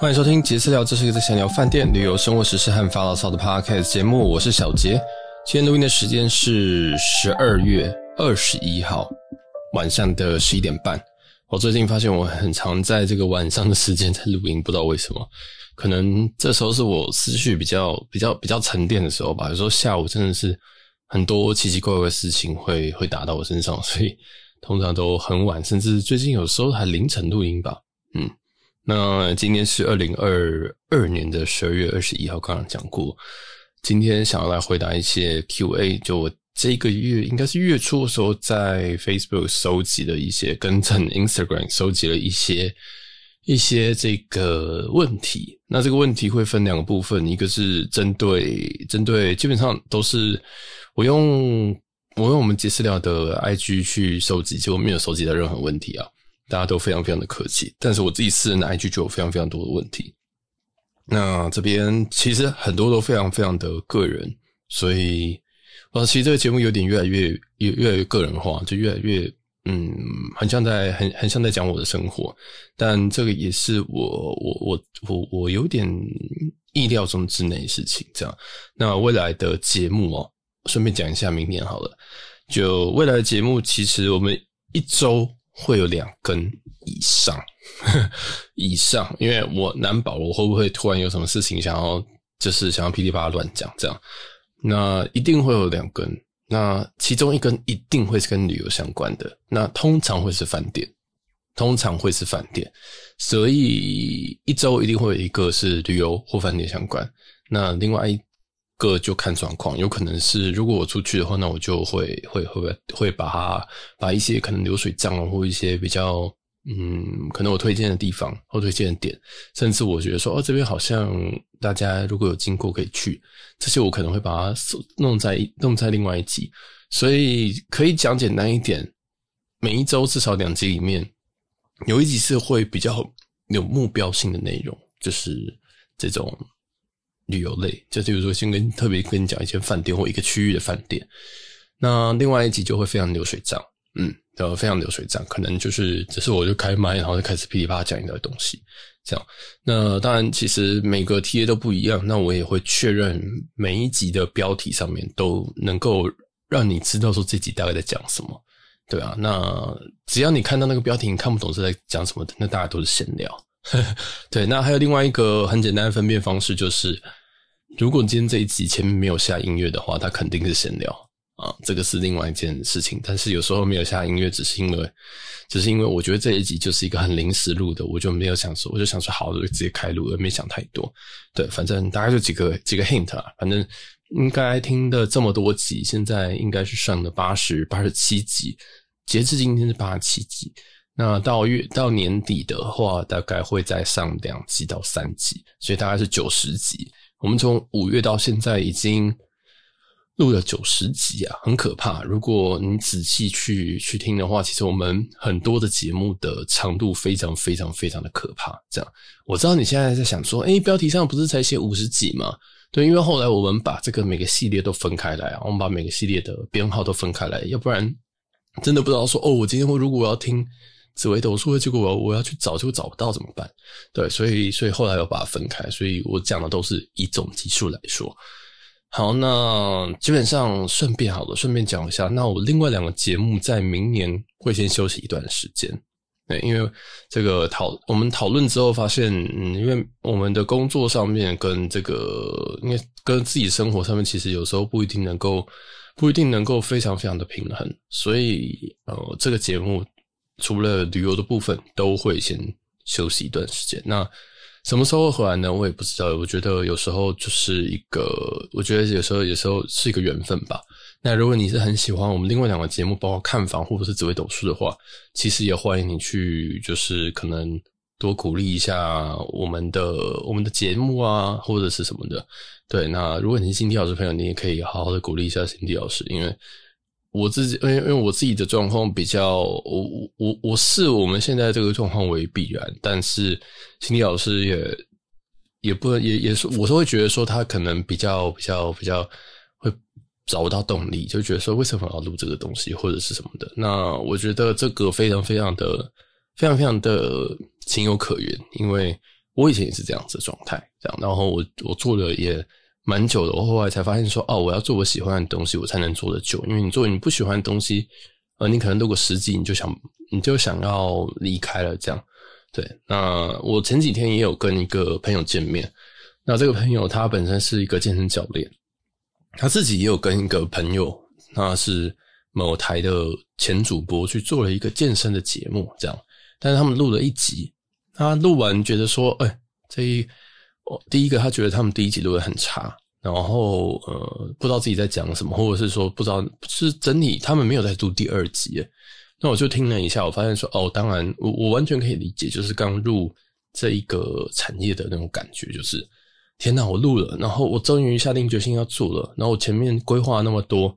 欢迎收听杰私聊，这是一个在闲聊饭店、旅游、生活、时事和发牢骚的 podcast 节目。我是小杰，今天录音的时间是十二月二十一号晚上的十一点半。我最近发现我很常在这个晚上的时间在录音，不知道为什么，可能这时候是我思绪比较比较比较沉淀的时候吧。有时候下午真的是很多奇奇怪怪的事情会会打到我身上，所以通常都很晚，甚至最近有时候还凌晨录音吧。嗯。那今天是二零二二年的十二月二十一号，刚刚讲过。今天想要来回答一些 Q&A，就我这个月应该是月初的时候，在 Facebook 收集了一些，跟在 Instagram 收集了一些一些这个问题。那这个问题会分两个部分，一个是针对针对，基本上都是我用我用我们杰私聊的 IG 去收集，结果没有收集到任何问题啊。大家都非常非常的客气，但是我自己私人的 IG 就有非常非常多的问题。那这边其实很多都非常非常的个人，所以，呃，其实这个节目有点越来越越越来越个人化，就越来越嗯，很像在很很像在讲我的生活。但这个也是我我我我我有点意料中之内的事情。这样，那未来的节目哦，顺便讲一下，明年好了，就未来的节目，其实我们一周。会有两根以上，以上，因为我难保我会不会突然有什么事情想要，就是想要噼里啪啦乱讲这样，那一定会有两根，那其中一根一定会是跟旅游相关的，那通常会是饭店，通常会是饭店，所以一周一定会有一个是旅游或饭店相关，那另外一。个就看状况，有可能是如果我出去的话，那我就会会会会把它把一些可能流水账，或一些比较嗯，可能我推荐的地方或推荐的点，甚至我觉得说哦，这边好像大家如果有经过可以去，这些我可能会把它弄在弄在另外一集，所以可以讲简单一点，每一周至少两集里面有一集是会比较有目标性的内容，就是这种。旅游类，就比如说，先跟特别跟你讲一间饭店或一个区域的饭店，那另外一集就会非常流水账，嗯，对，非常流水账，可能就是只是我就开麦，然后就开始噼里啪啦讲一堆东西，这样。那当然，其实每个 TA 都不一样，那我也会确认每一集的标题上面都能够让你知道说这集大概在讲什么，对啊。那只要你看到那个标题，你看不懂是在讲什么的，那大家都是闲聊。对，那还有另外一个很简单的分辨方式，就是如果今天这一集前面没有下音乐的话，它肯定是闲聊啊，这个是另外一件事情。但是有时候没有下音乐，只是因为，只是因为我觉得这一集就是一个很临时录的，我就没有想说，我就想说好，我就直接开录，而没想太多。对，反正大概就几个几个 hint 啊，反正应该听的这么多集，现在应该是上了八十八十七集，截至今天是八十七集。那到月到年底的话，大概会再上两集到三集，所以大概是九十集。我们从五月到现在已经录了九十集啊，很可怕。如果你仔细去去听的话，其实我们很多的节目的长度非常非常非常的可怕。这样，我知道你现在在想说，诶，标题上不是才写五十集吗？对，因为后来我们把这个每个系列都分开来，我们把每个系列的编号都分开来，要不然真的不知道说，哦，我今天我如果我要听。紫微斗数，结果我我要去找，就找不到怎么办？对，所以所以后来又把它分开，所以我讲的都是以总集数来说。好，那基本上顺便好了，顺便讲一下，那我另外两个节目在明年会先休息一段时间。对，因为这个讨我们讨论之后发现，嗯，因为我们的工作上面跟这个，因为跟自己生活上面，其实有时候不一定能够不一定能够非常非常的平衡，所以呃，这个节目。除了旅游的部分，都会先休息一段时间。那什么时候回来呢？我也不知道。我觉得有时候就是一个，我觉得有时候有时候是一个缘分吧。那如果你是很喜欢我们另外两个节目，包括看房或者是紫微斗数的话，其实也欢迎你去，就是可能多鼓励一下我们的我们的节目啊，或者是什么的。对，那如果你是新迪老师朋友，你也可以好好的鼓励一下新迪老师，因为。我自己，因为因为我自己的状况比较，我我我我视我们现在这个状况为必然，但是心理老师也也不能也也是，我是会觉得说他可能比较比较比较会找不到动力，就觉得说为什么要录这个东西或者是什么的。那我觉得这个非常非常的非常非常的情有可原，因为我以前也是这样子的状态，这样，然后我我做的也蛮久的，我后来才发现说，哦，我要做我喜欢的东西，我才能做得久，因为你做你不喜欢的东西，呃，你可能录个十集，你就想你就想要离开了，这样，对。那我前几天也有跟一个朋友见面，那这个朋友他本身是一个健身教练，他自己也有跟一个朋友，那是某台的前主播去做了一个健身的节目，这样，但是他们录了一集。他录完觉得说，哎、欸，这一，哦，第一个他觉得他们第一集录得很差，然后呃，不知道自己在讲什么，或者是说不知道是整体他们没有在录第二集。那我就听了一下，我发现说，哦，当然我我完全可以理解，就是刚入这一个产业的那种感觉，就是天哪，我录了，然后我终于下定决心要做了，然后我前面规划那么多，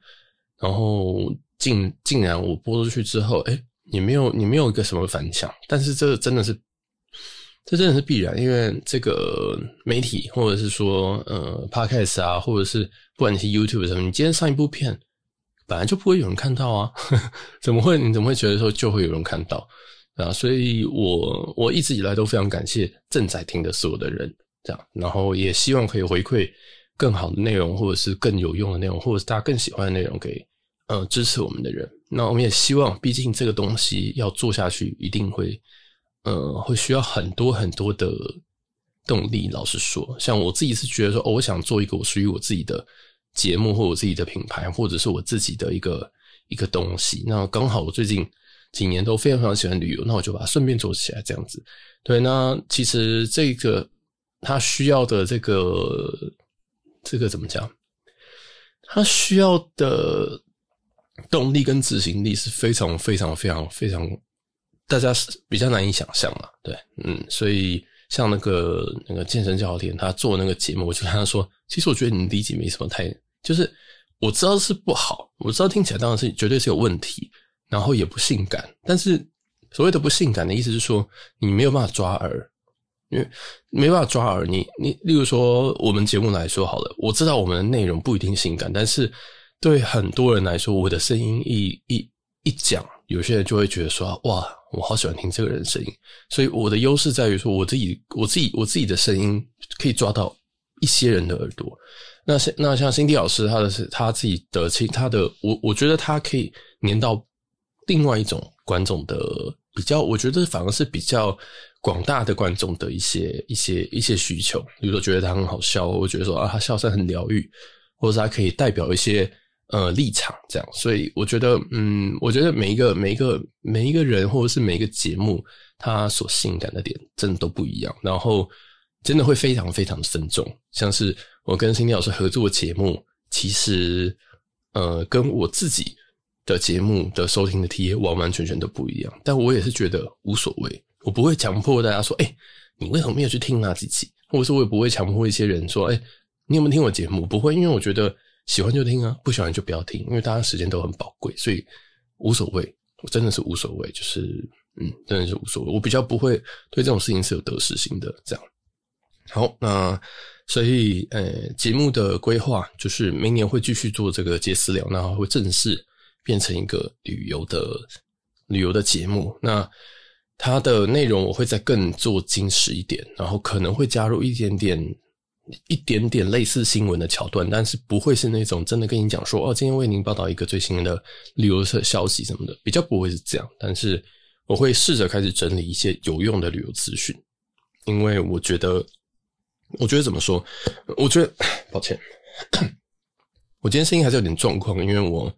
然后竟竟然我播出去之后，哎、你没有你没有一个什么反响，但是这真的是。这真的是必然，因为这个媒体或者是说呃，Podcast 啊，或者是不管你是 YouTube 什么，你今天上一部片，本来就不会有人看到啊，怎么会？你怎么会觉得说就会有人看到啊？所以我我一直以来都非常感谢正在听的所有的人，这样，然后也希望可以回馈更好的内容，或者是更有用的内容，或者是大家更喜欢的内容给呃支持我们的人。那我们也希望，毕竟这个东西要做下去，一定会。呃，会需要很多很多的动力。老实说，像我自己是觉得说，我想做一个我属于我自己的节目，或我自己的品牌，或者是我自己的一个一个东西。那刚好我最近几年都非常非常喜欢旅游，那我就把它顺便做起来，这样子。对，那其实这个他需要的这个这个怎么讲？他需要的动力跟执行力是非常非常非常非常。大家是比较难以想象嘛，对，嗯，所以像那个那个健身教练，他做那个节目，我就跟他说，其实我觉得你第一集没什么太，就是我知道是不好，我知道听起来当然是绝对是有问题，然后也不性感，但是所谓的不性感的意思是说，你没有办法抓耳，因为没办法抓耳，你你，例如说我们节目来说好了，我知道我们的内容不一定性感，但是对很多人来说，我的声音一一一讲，有些人就会觉得说，哇。我好喜欢听这个人的声音，所以我的优势在于说，我自己、我自己、我自己的声音可以抓到一些人的耳朵。那像那像辛迪老师，他的是他自己的，其他的，我我觉得他可以粘到另外一种观众的比较，我觉得反而是比较广大的观众的一些一些一些需求。比如说觉得他很好笑，我觉得说啊，他笑声很疗愈，或者他可以代表一些。呃，立场这样，所以我觉得，嗯，我觉得每一个、每一个、每一个人，或者是每一个节目，它所性感的点，真的都不一样。然后，真的会非常非常的分众。像是我跟辛迪老师合作的节目，其实，呃，跟我自己的节目的收听的体验完完全全都不一样。但我也是觉得无所谓，我不会强迫大家说，哎、你为什么没有去听那几集？或者是我也不会强迫一些人说，哎、你有没有听我节目？不会，因为我觉得。喜欢就听啊，不喜欢就不要听，因为大家时间都很宝贵，所以无所谓，我真的是无所谓，就是嗯，真的是无所谓。我比较不会对这种事情是有得失心的，这样。好，那所以呃，节目的规划就是明年会继续做这个杰私聊，然后会正式变成一个旅游的旅游的节目。那它的内容我会再更做精实一点，然后可能会加入一点点。一点点类似新闻的桥段，但是不会是那种真的跟你讲说哦，今天为您报道一个最新的旅游的消息什么的，比较不会是这样。但是我会试着开始整理一些有用的旅游资讯，因为我觉得，我觉得怎么说？我觉得，抱歉，我今天声音还是有点状况，因为我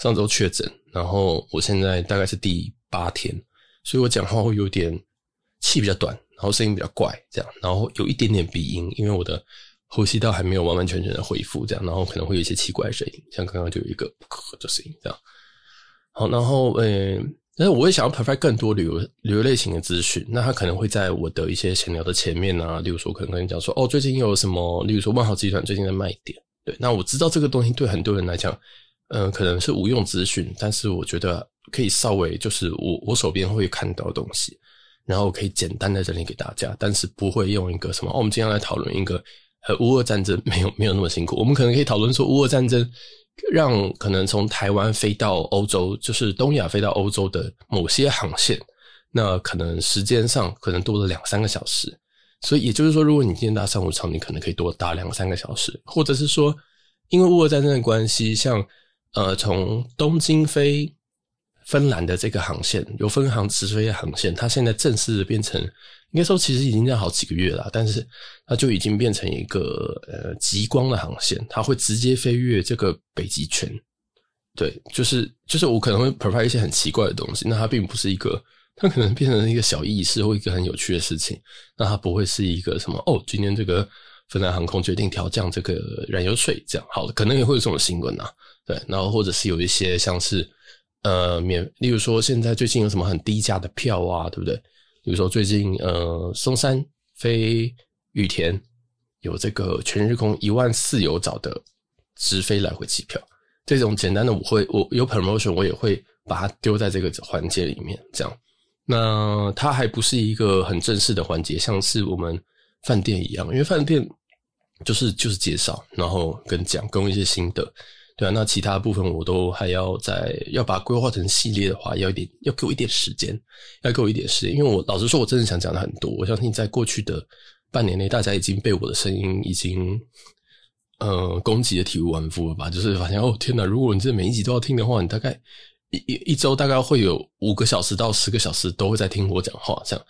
上周确诊，然后我现在大概是第八天，所以我讲话会有点气比较短。然后声音比较怪，这样，然后有一点点鼻音，因为我的呼吸道还没有完完全全的恢复，这样，然后可能会有一些奇怪的声音，像刚刚就有一个咳的声音，这样。好，然后呃，但是我也想要 provide 更多旅游旅游类型的资讯，那他可能会在我的一些闲聊的前面啊，例如说可能跟你讲说，哦，最近有什么，例如说万豪集团最近的卖点，对，那我知道这个东西对很多人来讲，嗯、可能是无用资讯，但是我觉得可以稍微就是我我手边会看到的东西。然后我可以简单的整理给大家，但是不会用一个什么，我们今天来讨论一个呃乌俄战争，没有没有那么辛苦。我们可能可以讨论说乌俄战争让可能从台湾飞到欧洲，就是东亚飞到欧洲的某些航线，那可能时间上可能多了两三个小时。所以也就是说，如果你今天搭商务舱，你可能可以多搭两三个小时，或者是说，因为乌俄战争的关系，像呃从东京飞芬兰的这个航线，有分航直飞的航线，它现在正式变成，应该说其实已经在好几个月了，但是它就已经变成一个呃极光的航线，它会直接飞越这个北极圈。对，就是就是我可能会 provide 一些很奇怪的东西，那它并不是一个。它可能变成一个小意识或一个很有趣的事情，那它不会是一个什么哦，今天这个芬兰航空决定调降这个燃油税，这样好了，可能也会有这种新闻啊，对，然后或者是有一些像是呃免，例如说现在最近有什么很低价的票啊，对不对？比如说最近呃松山飞羽田有这个全日空一万四有找的直飞来回机票，这种简单的我会我有 promotion 我也会把它丢在这个环节里面，这样。那它还不是一个很正式的环节，像是我们饭店一样，因为饭店就是就是介绍，然后跟讲，跟一些心得，对啊。那其他部分我都还要再要把规划成系列的话，要一点要给我一点时间，要给我一点时间，因为我老实说，我真的想讲的很多。我相信在过去的半年内，大家已经被我的声音已经呃攻击的体无完肤了吧？就是发现哦天哪，如果你这每一集都要听的话，你大概。一一一周大概会有五个小时到十个小时都会在听我讲话，这样，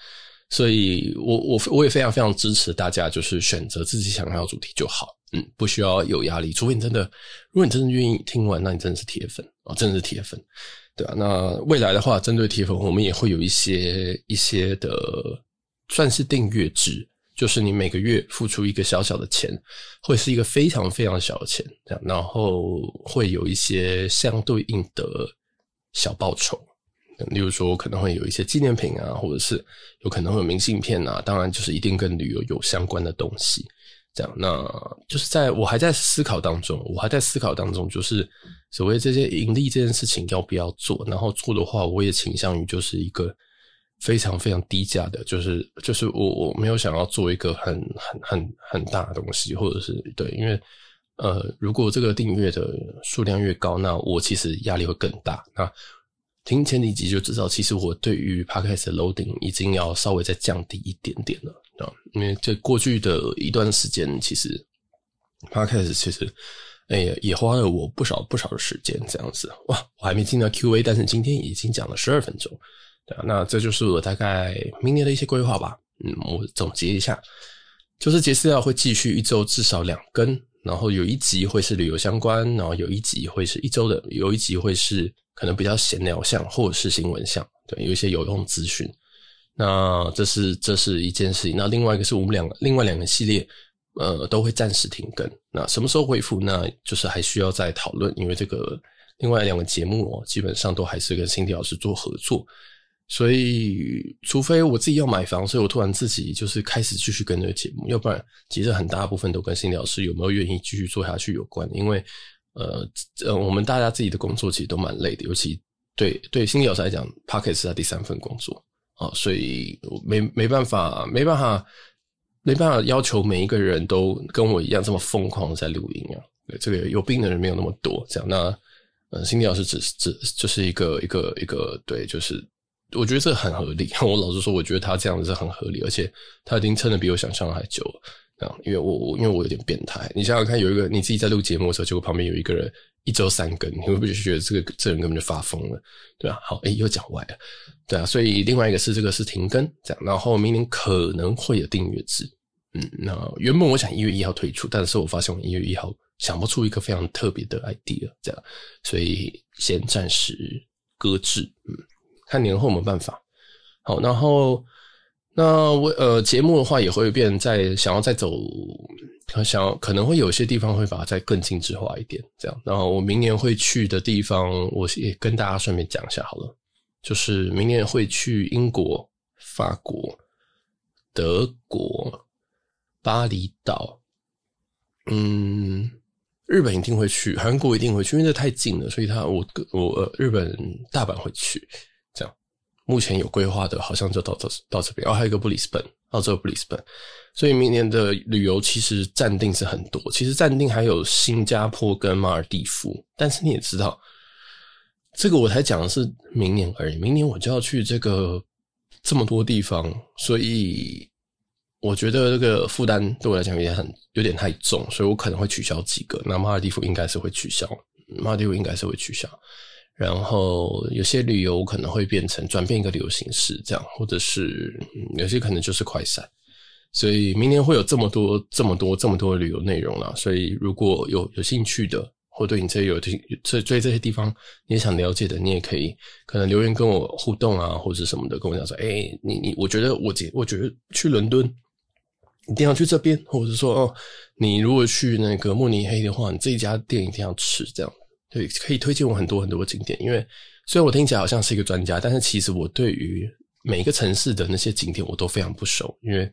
所以我我我也非常非常支持大家，就是选择自己想要的主题就好，嗯，不需要有压力，除非你真的，如果你真的愿意听完，那你真的是铁粉啊，真的是铁粉，对啊，那未来的话，针对铁粉，我们也会有一些一些的算是订阅制，就是你每个月付出一个小小的钱，会是一个非常非常小的钱，这样，然后会有一些相对应的。小报酬，例如说可能会有一些纪念品啊，或者是有可能会有明信片啊，当然就是一定跟旅游有相关的东西。这样，那就是在我还在思考当中，我还在思考当中，就是所谓这些盈利这件事情要不要做，然后做的话，我也倾向于就是一个非常非常低价的，就是就是我我没有想要做一个很很很很大的东西，或者是对，因为。呃，如果这个订阅的数量越高，那我其实压力会更大。那听前几集就知道，其实我对于 Podcast 的 loading 已经要稍微再降低一点点了啊，因为这过去的一段时间，其实 Podcast 其实哎呀也花了我不少不少的时间，这样子哇，我还没进到 Q&A，但是今天已经讲了十二分钟，对啊，那这就是我大概明年的一些规划吧。嗯，我总结一下，就是杰斯要会继续一周至少两更。然后有一集会是旅游相关，然后有一集会是一周的，有一集会是可能比较闲聊向或者是新闻向，对，有一些有用资讯。那这是这是一件事情。那另外一个是我们两个另外两个系列，呃，都会暂时停更。那什么时候恢复？那就是还需要再讨论，因为这个另外两个节目哦，基本上都还是跟 Cindy 老师做合作。所以，除非我自己要买房，所以我突然自己就是开始继续跟这个节目，要不然其实很大部分都跟心理老师有没有愿意继续做下去有关。因为，呃，呃，我们大家自己的工作其实都蛮累的，尤其对对心理老师来讲，Podcast 是他第三份工作啊，所以没没办法，没办法，没办法要求每一个人都跟我一样这么疯狂在录音啊。对，这个有病的人没有那么多，这样那呃，心理老师只是只就是一个一个一个对，就是。我觉得这很合理。我老实说，我觉得他这样子是很合理，而且他已经撑得比我想象的还久了。啊，因为我我因为我有点变态。你想想看，有一个你自己在录节目的时候，结果旁边有一个人一周三更，你会不会觉得这个这人根本就发疯了？对啊，好，诶、欸、又讲歪了。对啊，所以另外一个是这个是停更，这样，然后明年可能会有订阅制。嗯，那原本我想一月一号推出，但是我发现我一月一号想不出一个非常特别的 idea，这样，所以先暂时搁置。嗯。看年后有没有办法。好，然后那我呃节目的话也会变，再想要再走，想可能会有些地方会把它再更精致化一点，这样。然后我明年会去的地方，我也跟大家顺便讲一下好了，就是明年会去英国、法国、德国、巴厘岛，嗯，日本一定会去，韩国一定会去，因为这太近了，所以他我我日本大阪会去。这样目前有规划的，好像就到这到这边。哦，还有一个布里斯本，澳洲布里斯本。所以明年的旅游其实暂定是很多，其实暂定还有新加坡跟马尔地夫。但是你也知道，这个我才讲的是明年而已，明年我就要去这个这么多地方，所以我觉得这个负担对我来讲也很有点太重，所以我可能会取消几个。那马尔地夫应该是会取消，马尔地夫应该是会取消。然后有些旅游可能会变成转变一个旅游形式，这样，或者是有些可能就是快闪。所以明年会有这么多、这么多、这么多旅游内容啦。所以如果有有兴趣的，或对你这有这这对这些地方你也想了解的，你也可以可能留言跟我互动啊，或者什么的，跟我讲说，哎，你你，我觉得我觉我觉得去伦敦。一定要去这边，或者是说哦，你如果去那个慕尼黑的话，你这一家店一定要吃，这样对，可以推荐我很多很多的景点。因为虽然我听起来好像是一个专家，但是其实我对于每一个城市的那些景点我都非常不熟，因为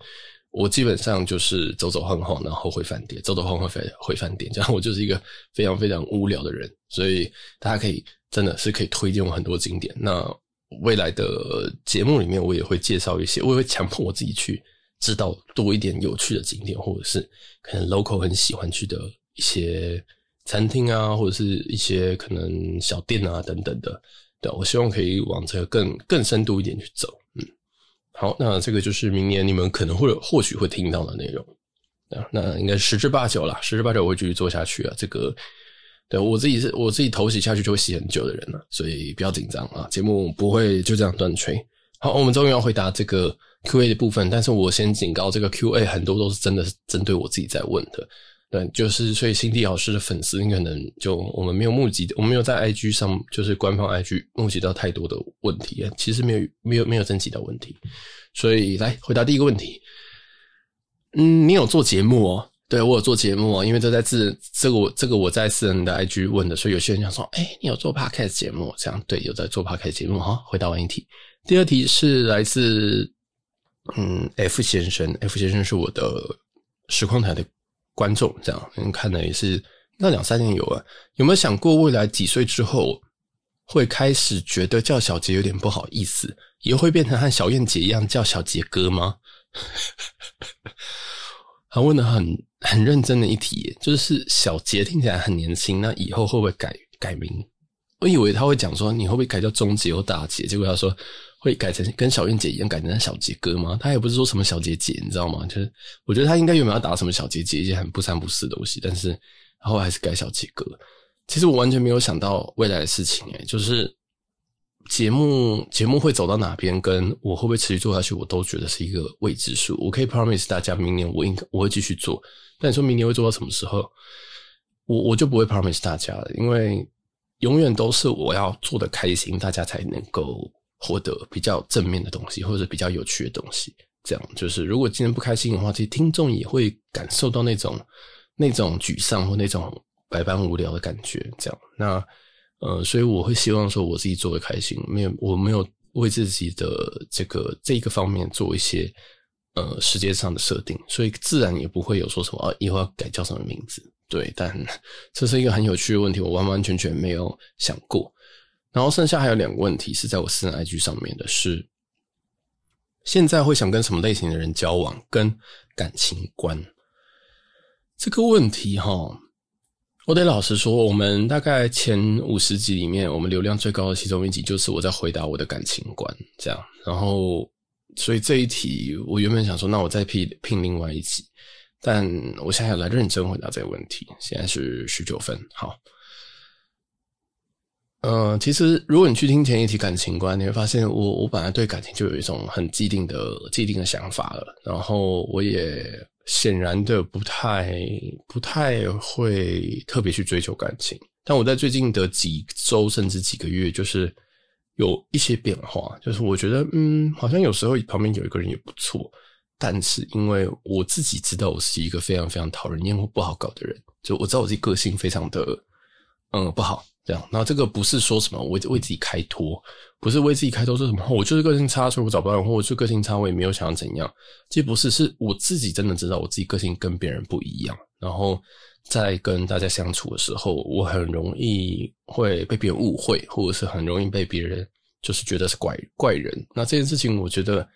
我基本上就是走走晃晃，然后回饭店，走走晃晃回回饭店，这样我就是一个非常非常无聊的人。所以大家可以真的是可以推荐我很多景点。那未来的节目里面，我也会介绍一些，我也会强迫我自己去。知道多一点有趣的景点，或者是可能 local 很喜欢去的一些餐厅啊，或者是一些可能小店啊等等的。对，我希望可以往这个更更深度一点去走。好，那这个就是明年你们可能会或许会听到的内容。啊，那应该十之八九啦，十之八九我会继续做下去啊。这个对我自己是我自己头洗下去就会洗很久的人了，所以不要紧张啊，节目不会就这样断吹。好，我们终于要回答这个。Q&A 的部分，但是我先警告，这个 Q&A 很多都是真的是针对我自己在问的，对，就是所以辛迪老师的粉丝，你可能就我们没有募集，我们没有在 IG 上，就是官方 IG 募集到太多的问题，其实没有没有没有征集到问题，所以来回答第一个问题，嗯，你有做节目哦？对，我有做节目哦，因为这在自这个我这个我在私人的 IG 问的，所以有些人想说，哎、你有做 Podcast 节目？这样对，有在做 Podcast 节目哈。回答完一题，第二题是来自。嗯，F 先生，F 先生是我的实况台的观众，这样，你看的也是那两三年有啊。有没有想过未来几岁之后会开始觉得叫小杰有点不好意思，也会变成和小燕姐一样叫小杰哥吗？他问的很很认真的一题，就是小杰听起来很年轻，那以后会不会改改名？我以为他会讲说你会不会改叫中杰或大杰，结果他说。会改成跟小燕姐一样改成小杰哥吗？他也不是说什么小杰姐，你知道吗？就是我觉得他应该原本要打什么小杰姐，一些很不三不四的东西，但是然后还是改小杰哥。其实我完全没有想到未来的事情，诶，就是节目节目会走到哪边，跟我会不会持续做下去，我都觉得是一个未知数。我可以 promise 大家，明年我应我会继续做，但你说明年会做到什么时候，我我就不会 promise 大家了，因为永远都是我要做的开心，大家才能够。获得比较正面的东西，或者比较有趣的东西，这样就是如果今天不开心的话，其实听众也会感受到那种那种沮丧或那种百般无聊的感觉。这样，那呃，所以我会希望说我自己做的开心，没有我没有为自己的这个这一个方面做一些呃时间上的设定，所以自然也不会有说什么啊以后要改叫什么名字。对，但 这是一个很有趣的问题，我完完全全没有想过。然后剩下还有两个问题是在我私人 IG 上面的，是现在会想跟什么类型的人交往，跟感情观。这个问题哈，我得老实说，我们大概前五十集里面，我们流量最高的其中一集就是我在回答我的感情观，这样，然后所以这一题我原本想说，那我再拼拼另外一集，但我现在来认真回答这个问题，现在是十九分，好。嗯，其实如果你去听前一题感情观，你会发现我我本来对感情就有一种很既定的既定的想法了，然后我也显然的不太不太会特别去追求感情，但我在最近的几周甚至几个月，就是有一些变化，就是我觉得嗯，好像有时候旁边有一个人也不错，但是因为我自己知道我是一个非常非常讨人厌或不好搞的人，就我知道我自己个性非常的嗯不好。这样，那这个不是说什么为为自己开脱，不是为自己开脱说什么我就是个性差，所以我找不到人，或我就是个性差，我也没有想要怎样。其实不是，是我自己真的知道我自己个性跟别人不一样。然后在跟大家相处的时候，我很容易会被别人误会，或者是很容易被别人就是觉得是怪怪人。那这件事情，我觉得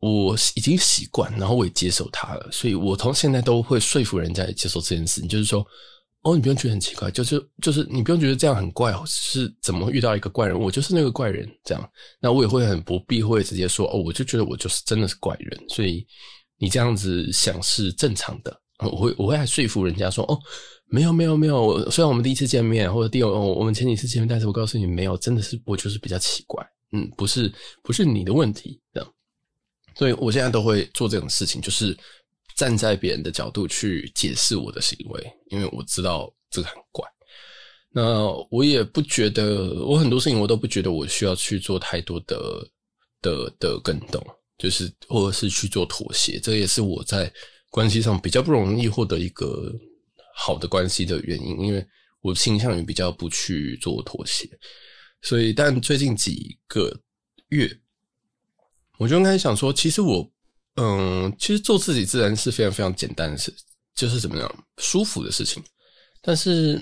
我已经习惯，然后我也接受它了，所以我从现在都会说服人家接受这件事情，就是说。哦，你不用觉得很奇怪，就是就是你不用觉得这样很怪哦，是怎么遇到一个怪人？我就是那个怪人，这样，那我也会很不避讳直接说哦，我就觉得我就是真的是怪人，所以你这样子想是正常的。我会我会还说服人家说，哦，没有没有没有，虽然我们第一次见面或者第二我们前几次见面，但是我告诉你没有，真的是我就是比较奇怪，嗯，不是不是你的问题这样。所以我现在都会做这种事情，就是站在别人的角度去解释我的行为，因为我知道这个很怪。那我也不觉得，我很多事情我都不觉得我需要去做太多的的的更动，就是或者是去做妥协。这也是我在关系上比较不容易获得一个好的关系的原因，因为我倾向于比较不去做妥协。所以，但最近几个月，我就开始想说，其实我，嗯，其实做自己自然是非常非常简单的事，就是怎么样舒服的事情，但是。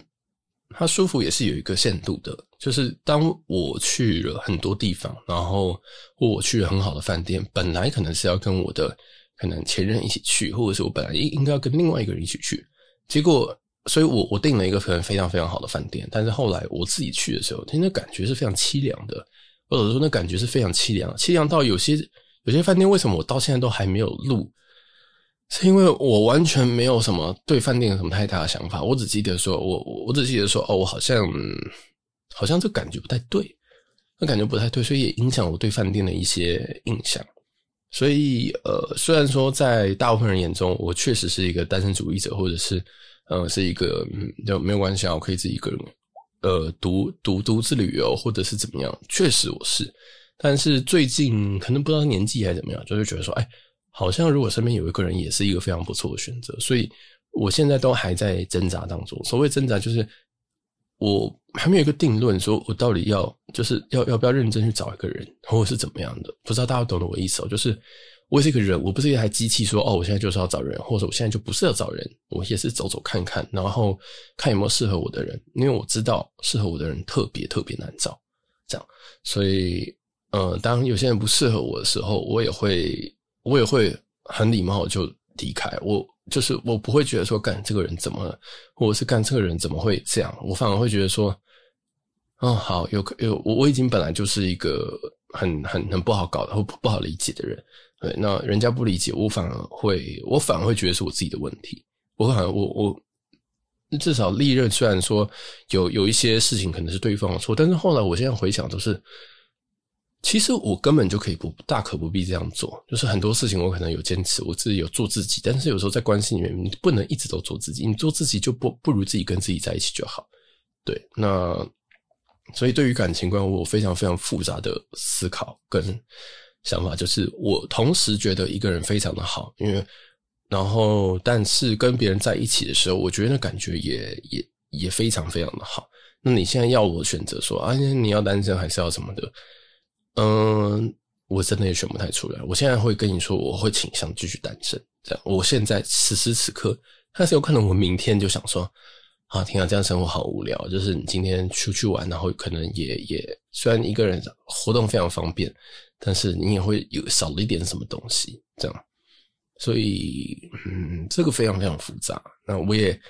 它舒服也是有一个限度的，就是当我去了很多地方，然后或我去了很好的饭店，本来可能是要跟我的可能前任一起去，或者是我本来应应该要跟另外一个人一起去，结果，所以我我订了一个可能非常非常好的饭店，但是后来我自己去的时候，那感觉是非常凄凉的，或者说那感觉是非常凄凉，凄凉到有些有些饭店为什么我到现在都还没有录？是因为我完全没有什么对饭店有什么太大的想法，我只记得说，我我只记得说，哦，我好像好像这感觉不太对，那感觉不太对，所以也影响我对饭店的一些印象。所以，呃，虽然说在大部分人眼中，我确实是一个单身主义者，或者是呃，是一个嗯，就没有关系啊，我可以自己一个人，呃，独独独自旅游，或者是怎么样，确实我是。但是最近可能不知道年纪还是怎么样，就会觉得说，哎。好像如果身边有一个人，也是一个非常不错的选择，所以我现在都还在挣扎当中。所谓挣扎，就是我还没有一个定论，说我到底要就是要要不要认真去找一个人，或者是怎么样的？不知道大家懂得我意思哦？就是我也是一个人，我不是一台机器说，说哦，我现在就是要找人，或者我现在就不是要找人，我也是走走看看，然后看有没有适合我的人，因为我知道适合我的人特别特别难找，这样，所以呃，当有些人不适合我的时候，我也会。我也会很礼貌就离开，我就是我不会觉得说，干这个人怎么，或者是干这个人怎么会这样，我反而会觉得说，哦，好，有有我我已经本来就是一个很很很不好搞的或不好理解的人，对，那人家不理解我，反而会我反而会觉得是我自己的问题，我反而我我至少历任虽然说有有一些事情可能是对方的错，但是后来我现在回想都是。其实我根本就可以不大可不必这样做，就是很多事情我可能有坚持，我自己有做自己，但是有时候在关系里面，你不能一直都做自己，你做自己就不不如自己跟自己在一起就好。对，那所以对于感情观，我有非常非常复杂的思考跟想法，就是我同时觉得一个人非常的好，因为然后但是跟别人在一起的时候，我觉得那感觉也也也非常非常的好。那你现在要我选择说啊，你要单身还是要什么的？嗯，我真的也选不太出来。我现在会跟你说，我会倾向继续单身。这样，我现在此时此刻，但是有可能我明天就想说，啊，天啊，这样生活好无聊。就是你今天出去玩，然后可能也也，虽然一个人活动非常方便，但是你也会有少了一点什么东西。这样，所以，嗯，这个非常非常复杂。那我也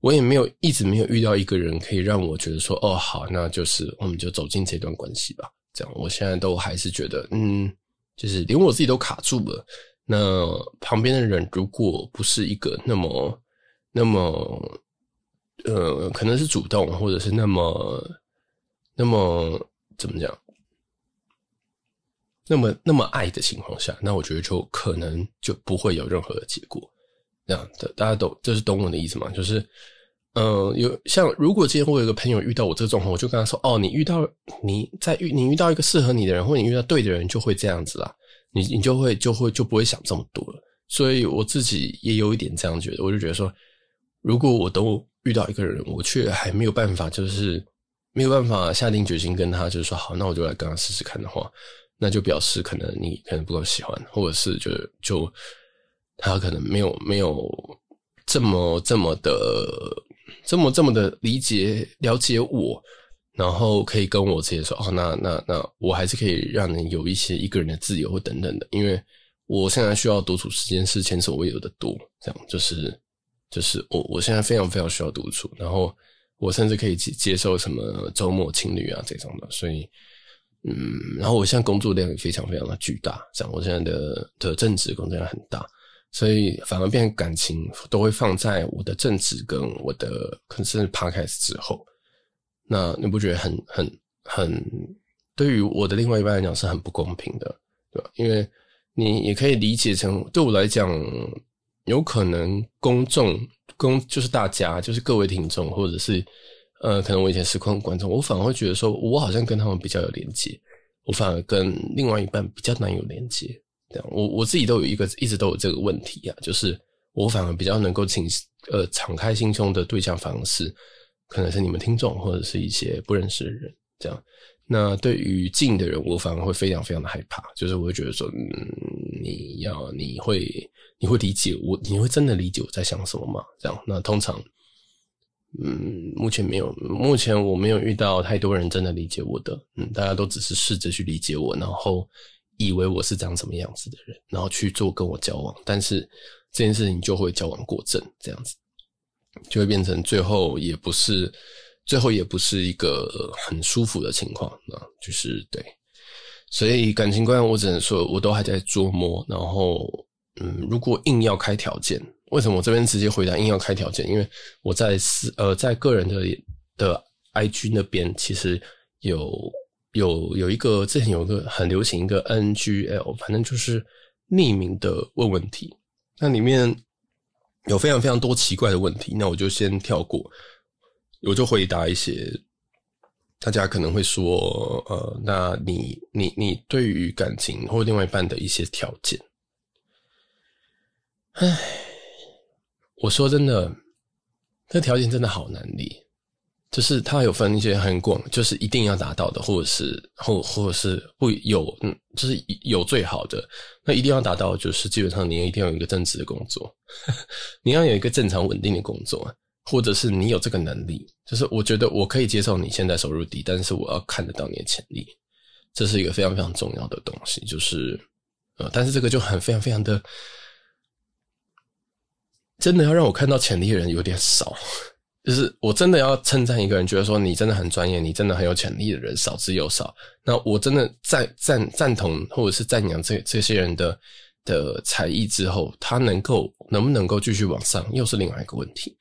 我也没有一直没有遇到一个人可以让我觉得说，哦，好，那就是我们就走进这段关系吧。这样，我现在都还是觉得，嗯，就是连我自己都卡住了。那旁边的人如果不是一个那么、那么，呃，可能是主动，或者是那么、那么怎么讲，那么那么爱的情况下，那我觉得就可能就不会有任何的结果。这样的，大家都就是懂我的意思吗？就是。嗯，有像如果今天我有一个朋友遇到我这个状况，我就跟他说：“哦，你遇到你在遇你遇到一个适合你的人，或你遇到对的人，就会这样子啦。你你就会就会就不会想这么多。所以我自己也有一点这样觉得，我就觉得说，如果我都遇到一个人，我却还没有办法，就是没有办法下定决心跟他，就是说好，那我就来跟他试试看的话，那就表示可能你可能不够喜欢，或者是就就他可能没有没有这么这么的。”这么这么的理解了解我，然后可以跟我直接说哦，那那那我还是可以让你有一些一个人的自由或等等的，因为我现在需要独处时间是前所未有的多，这样就是就是我我现在非常非常需要独处，然后我甚至可以接接受什么周末情侣啊这种的，所以嗯，然后我现在工作量也非常非常的巨大，这样我现在的的正职工作量很大，所以反而变成感情都会放在我的正职跟我的可能是 podcast 之后。那你不觉得很很很对于我的另外一半来讲是很不公平的，对吧？因为你也可以理解成对我来讲，有可能公众公就是大家就是各位听众，或者是呃，可能我以前实况观众，我反而会觉得说，我好像跟他们比较有连接，我反而跟另外一半比较难有连接。这样，我我自己都有一个一直都有这个问题啊，就是我反而比较能够请呃敞开心胸的对象方式，可能是你们听众或者是一些不认识的人这样。那对于近的人，我反而会非常非常的害怕，就是我会觉得说，嗯，你要你会你会理解我，你会真的理解我在想什么吗？这样，那通常，嗯，目前没有，目前我没有遇到太多人真的理解我的，嗯，大家都只是试着去理解我，然后。以为我是长什么样子的人，然后去做跟我交往，但是这件事情就会交往过正，这样子就会变成最后也不是，最后也不是一个很舒服的情况啊，就是对，所以感情观我只能说我都还在琢磨，然后嗯，如果硬要开条件，为什么我这边直接回答硬要开条件？因为我在私呃在个人的的 IG 那边其实有。有有一个之前有一个很流行一个 NGL，反正就是匿名的问问题，那里面有非常非常多奇怪的问题，那我就先跳过，我就回答一些大家可能会说，呃，那你你你对于感情或另外一半的一些条件，唉，我说真的，这条件真的好难理。就是它有分一些很广，就是一定要达到的，或者是或或者是会有，嗯，就是有最好的。那一定要达到，就是基本上你也一定要有一个正职的工作，你要有一个正常稳定的工作，或者是你有这个能力。就是我觉得我可以接受你现在收入低，但是我要看得到你的潜力，这是一个非常非常重要的东西。就是呃，但是这个就很非常非常的，真的要让我看到潜力的人有点少。就是我真的要称赞一个人，觉得说你真的很专业，你真的很有潜力的人少之又少。那我真的赞赞赞同或者是赞扬这这些人的的才艺之后，他能够能不能够继续往上，又是另外一个问题。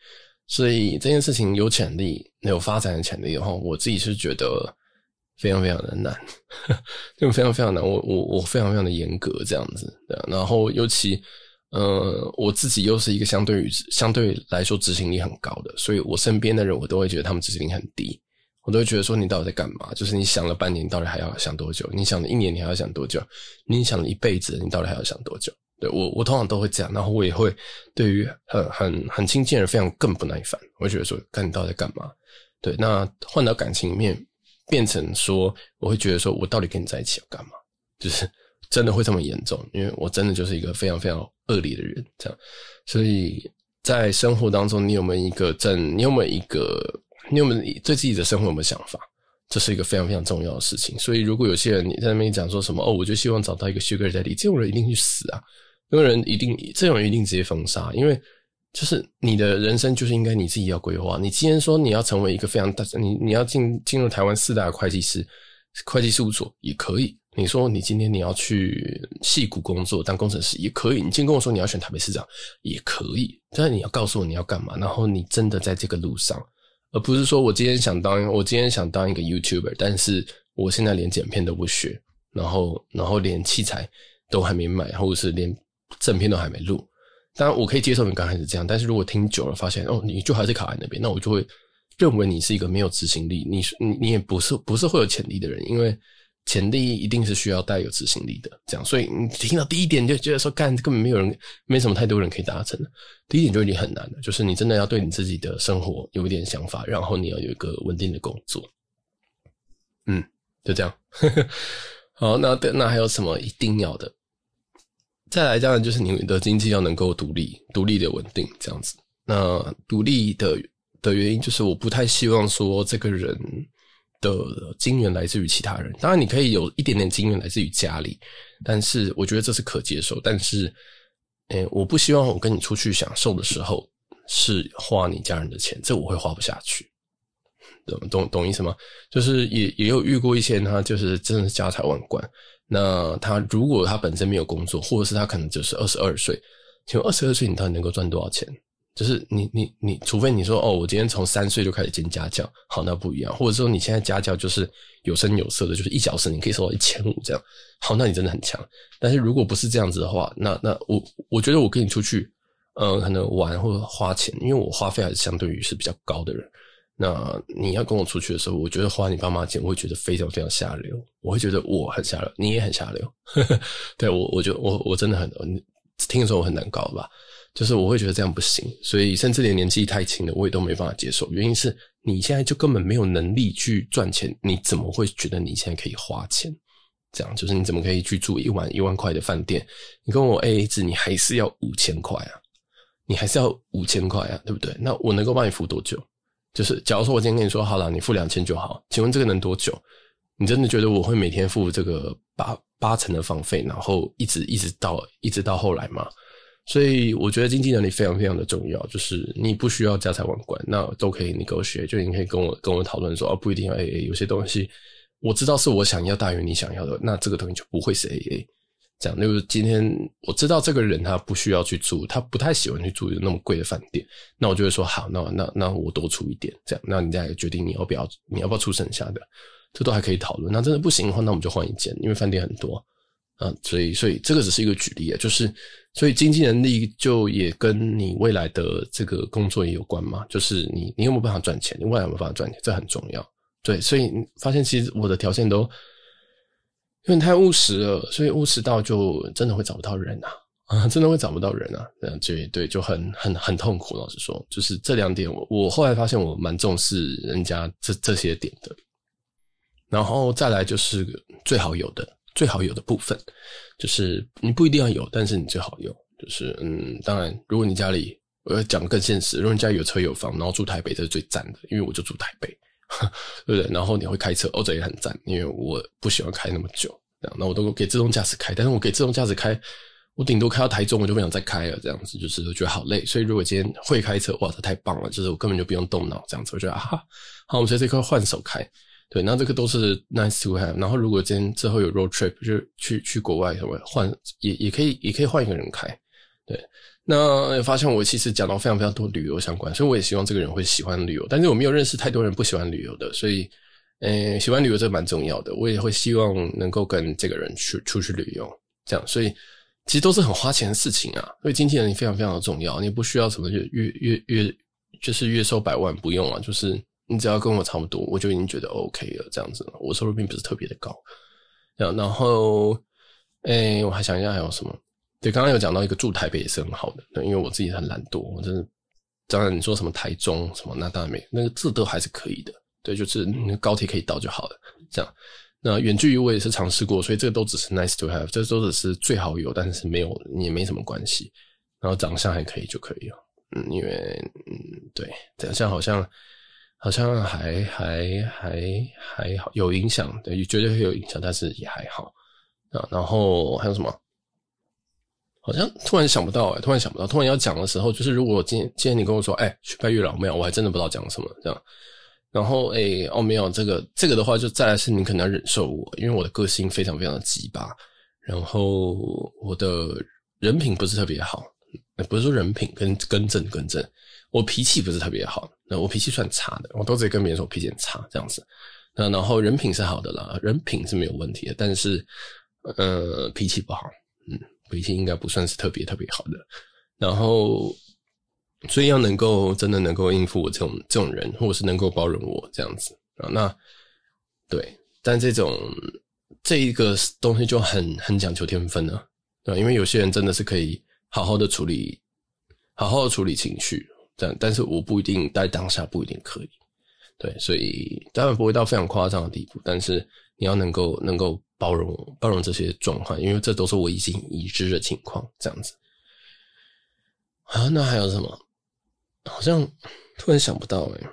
所以这件事情有潜力、有发展的潜力的话，我自己是觉得非常非常的难，就非常非常难。我我我非常非常的严格这样子，对。然后尤其。呃，我自己又是一个相对于相对来说执行力很高的，所以我身边的人我都会觉得他们执行力很低，我都会觉得说你到底在干嘛？就是你想了半年，到底还要想多久？你想了一年，你还要想多久？你想了一辈子，你到底还要想多久？对，我，我通常都会这样，然后我也会对于很很很亲近的人非常更不耐烦，我会觉得说，看你到底在干嘛？对，那换到感情里面，变成说，我会觉得说我到底跟你在一起要干嘛？就是。真的会这么严重？因为我真的就是一个非常非常恶劣的人，这样。所以在生活当中，你有没有一个正？你有没有一个？你有没有对自己的生活有没有想法？这是一个非常非常重要的事情。所以，如果有些人你在那边讲说什么哦，我就希望找到一个 Sugar Daddy，这种人一定去死啊！这个人一定，这种人一定直接封杀，因为就是你的人生就是应该你自己要规划。你既然说你要成为一个非常大，你你要进进入台湾四大会计师会计事务所也可以。你说你今天你要去戏谷工作当工程师也可以，你今天跟我说你要选台北市长也可以，但是你要告诉我你要干嘛，然后你真的在这个路上，而不是说我今天想当我今天想当一个 YouTuber，但是我现在连剪片都不学，然后然后连器材都还没买，或者是连正片都还没录。当然我可以接受你刚开始这样，但是如果听久了发现哦，你就还是卡在那边，那我就会认为你是一个没有执行力，你你你也不是不是会有潜力的人，因为。潜力一定是需要带有执行力的，这样，所以你听到第一点就觉得说，干根本没有人，没什么太多人可以达成的。第一点就已经很难了，就是你真的要对你自己的生活有一点想法，然后你要有一个稳定的工作。嗯，就这样。好，那那还有什么一定要的？再来，当然就是你的经济要能够独立、独立的稳定这样子。那独立的的原因就是我不太希望说这个人。的金源来自于其他人，当然你可以有一点点金源来自于家里，但是我觉得这是可接受。但是，诶，我不希望我跟你出去享受的时候是花你家人的钱，这我会花不下去。懂懂懂意思吗？就是也也有遇过一些人，他就是真的是家财万贯。那他如果他本身没有工作，或者是他可能就是二十二岁，请问二十二岁你到底能够赚多少钱？就是你你你，除非你说哦，我今天从三岁就开始兼家教，好，那不一样。或者说你现在家教就是有声有色的，就是一小时你可以收到一千五这样，好，那你真的很强。但是如果不是这样子的话，那那我我觉得我跟你出去，呃，可能玩或者花钱，因为我花费还是相对于是比较高的人。那你要跟我出去的时候，我觉得花你爸妈钱，我会觉得非常非常下流，我会觉得我很下流，你也很下流。对我，我就我我真的很，听的时候我很难搞吧。就是我会觉得这样不行，所以甚至连年纪太轻的我也都没办法接受。原因是你现在就根本没有能力去赚钱，你怎么会觉得你现在可以花钱？这样就是你怎么可以去住一晚一万块的饭店？你跟我 AA 制，你还是要五千块啊？你还是要五千块啊？对不对？那我能够帮你付多久？就是假如说我今天跟你说好了，你付两千就好，请问这个能多久？你真的觉得我会每天付这个八八成的房费，然后一直一直到一直到后来吗？所以我觉得经济能力非常非常的重要，就是你不需要家财万贯，那都可以你给我学，就你可以跟我跟我讨论说，哦，不一定要 AA，有些东西我知道是我想要大于你想要的，那这个东西就不会是 AA。这样，就是今天我知道这个人他不需要去住，他不太喜欢去住那么贵的饭店，那我就会说好，那那那我多出一点，这样，那你再决定你要不要你要不要出剩下的，这都还可以讨论。那真的不行的话，那我们就换一间，因为饭店很多。啊，所以，所以这个只是一个举例啊，就是，所以经济能力就也跟你未来的这个工作也有关嘛，就是你，你有没有办法赚钱，你未来有没有办法赚钱，这很重要。对，所以发现其实我的条件都有点太务实了，所以务实到就真的会找不到人啊，啊，真的会找不到人啊，这样对对，就很很很痛苦。老实说，就是这两点，我我后来发现我蛮重视人家这这些点的，然后再来就是最好有的。最好有的部分，就是你不一定要有，但是你最好有。就是嗯，当然，如果你家里，我要讲更现实，如果你家有车有房，然后住台北，这是最赞的，因为我就住台北，对不对？然后你会开车，哦，这也很赞，因为我不喜欢开那么久，这样，那我都给自动驾驶开，但是我给自动驾驶开，我顶多开到台中，我就不想再开了，这样子，就是我觉得好累。所以如果今天会开车，哇，这太棒了，就是我根本就不用动脑，这样子，我觉得啊，好，我们在这块换手开。对，那这个都是 nice to have。然后如果今天之后有 road trip，就去去国外什么换，也也可以，也可以换一个人开。对，那发现我其实讲到非常非常多旅游相关，所以我也希望这个人会喜欢旅游。但是我没有认识太多人不喜欢旅游的，所以，呃，喜欢旅游这蛮重要的。我也会希望能够跟这个人去出去旅游，这样。所以其实都是很花钱的事情啊。所以经济能力非常非常的重要，你不需要什么月月月月就是月收百万，不用啊，就是。你只要跟我差不多，我就已经觉得 OK 了。这样子，我收入并不是特别的高。然后，诶、欸，我还想一下还有什么？对，刚刚有讲到一个住台北也是很好的，因为我自己很懒惰，我真的。当然，你说什么台中什么，那当然没，那个字都还是可以的。对，就是高铁可以到就好了。这样，那远距离我也是尝试过，所以这个都只是 nice to have，这都只是最好有，但是没有也没什么关系。然后长相还可以就可以了。嗯，因为嗯，对，长相好像。好像还还还还好，有影响，对，绝对会有影响，但是也还好啊。然后还有什么？好像突然想不到哎，突然想不到。突然要讲的时候，就是如果今天今天你跟我说，哎，去拜月老庙，我还真的不知道讲什么这样。然后哎，哦，没有这个这个的话，就再来是你可能要忍受我，因为我的个性非常非常的急吧。然后我的人品不是特别好，不是说人品，跟更正更正。我脾气不是特别好，那我脾气算差的，我都直接跟别人说我脾气很差这样子。那然后人品是好的啦，人品是没有问题的，但是呃脾气不好，嗯，脾气应该不算是特别特别好的。然后所以要能够真的能够应付我这种这种人，或者是能够包容我这样子啊，那对，但这种这一个东西就很很讲求天分了，对？因为有些人真的是可以好好的处理，好好的处理情绪。但但是我不一定在当下不一定可以，对，所以当然不会到非常夸张的地步，但是你要能够能够包容包容这些状况，因为这都是我已经已知的情况，这样子。啊，那还有什么？好像突然想不到哎，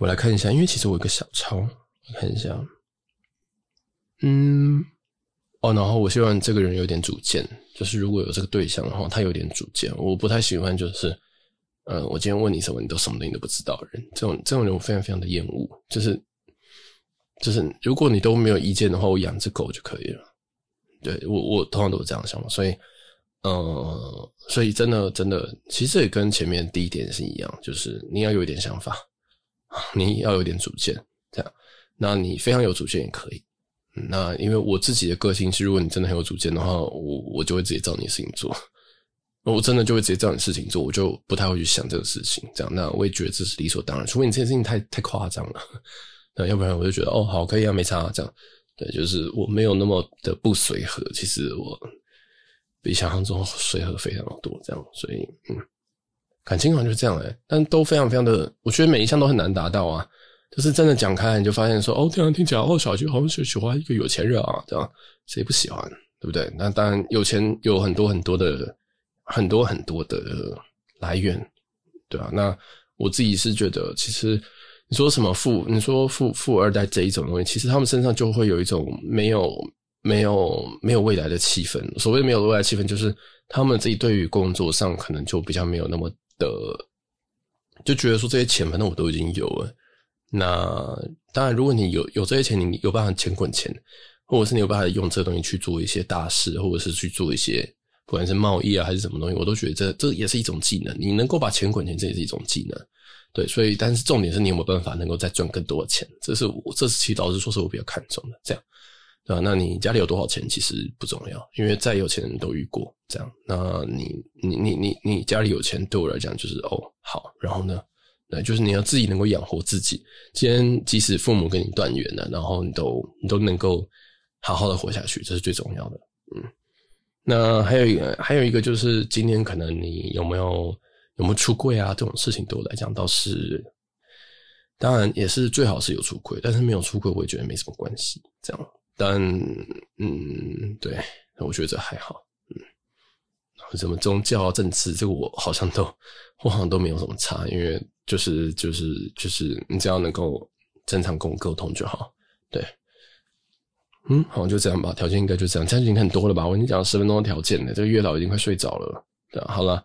我来看一下，因为其实我有个小抄，我看一下，嗯，哦，然后我希望这个人有点主见，就是如果有这个对象的话，他有点主见，我不太喜欢就是。呃，我今天问你什么，你都什么东西都不知道的人，这种这种人我非常非常的厌恶。就是就是，如果你都没有意见的话，我养只狗就可以了。对，我我通常都是这样想的，所以呃，所以真的真的，其实也跟前面第一点是一样，就是你要有一点想法，你要有点主见，这样，那你非常有主见也可以。那因为我自己的个性是，如果你真的很有主见的话，我我就会直接照你的事情做。我真的就会直接照你事情做，我就不太会去想这个事情。这样，那我也觉得这是理所当然，除非你这件事情太太夸张了。那要不然我就觉得哦，好，可以啊，没差啊，这样。对，就是我没有那么的不随和，其实我比想象中随和非常多。这样，所以嗯，感情好像就是这样哎、但都非常非常的，我觉得每一项都很难达到啊。就是真的讲开，你就发现说，哦，这样听起来，哦，小杰好像是喜欢一个有钱人啊，这样谁不喜欢，对不对？那当然，有钱有很多很多的很多很多的来源，对啊。那我自己是觉得，其实你说什么富，你说富富二代这一种东西，其实他们身上就会有一种没有没有没有未来的气氛。所谓没有未来气氛，就是他们自己对于工作上可能就比较没有那么的，就觉得说这些钱反正我都已经有了。那当然，如果你有有这些钱，你有办法钱滚钱，或者是你有办法用这个东西去做一些大事，或者是去做一些不管是贸易啊还是什么东西，我都觉得这这也是一种技能。你能够把钱滚钱，这也是一种技能。对，所以但是重点是你有没有办法能够再赚更多的钱，这是我这是其实老实说是我比较看重的。这样，对吧？那你家里有多少钱其实不重要，因为再有钱人都遇过这样。那你你你你你家里有钱，对我来讲就是哦好，然后呢？对，就是你要自己能够养活自己。今天即使父母跟你断缘了，然后你都你都能够好好的活下去，这是最重要的。嗯，那还有一个，还有一个就是今天可能你有没有有没有出柜啊？这种事情对我来讲倒是，当然也是最好是有出柜，但是没有出柜我也觉得没什么关系。这样，但嗯，对，我觉得这还好。嗯，什么宗教、政治，这个我好像都我好像都没有什么差，因为。就是就是就是，你只要能够正常跟我沟通就好。对，嗯，好，就这样吧。条件应该就这样，这样已经很多了吧？我已经讲了十分钟的条件了，这个月老已经快睡着了。对，好了，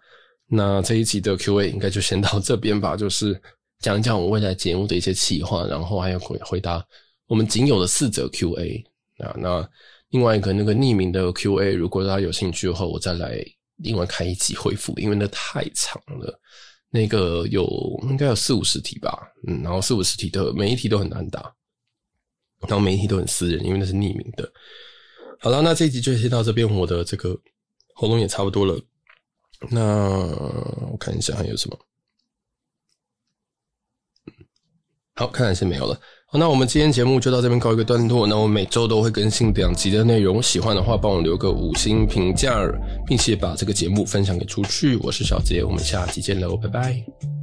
那这一集的 Q&A 应该就先到这边吧。就是讲一讲我未来节目的一些企划，然后还有回回答我们仅有的四则 Q&A 啊。那另外一个那个匿名的 Q&A，如果大家有兴趣的话，我再来另外开一集回复，因为那太长了。那个有应该有四五十题吧，嗯，然后四五十题的每一题都很难答，然后每一题都很私人，因为那是匿名的。好了，那这一集就先到这边，我的这个喉咙也差不多了。那我看一下还有什么，好，看来是没有了。好，那我们今天节目就到这边告一个段落。那我每周都会更新两集的内容，喜欢的话帮我留个五星评价，并且把这个节目分享给出去。我是小杰，我们下期见喽，拜拜。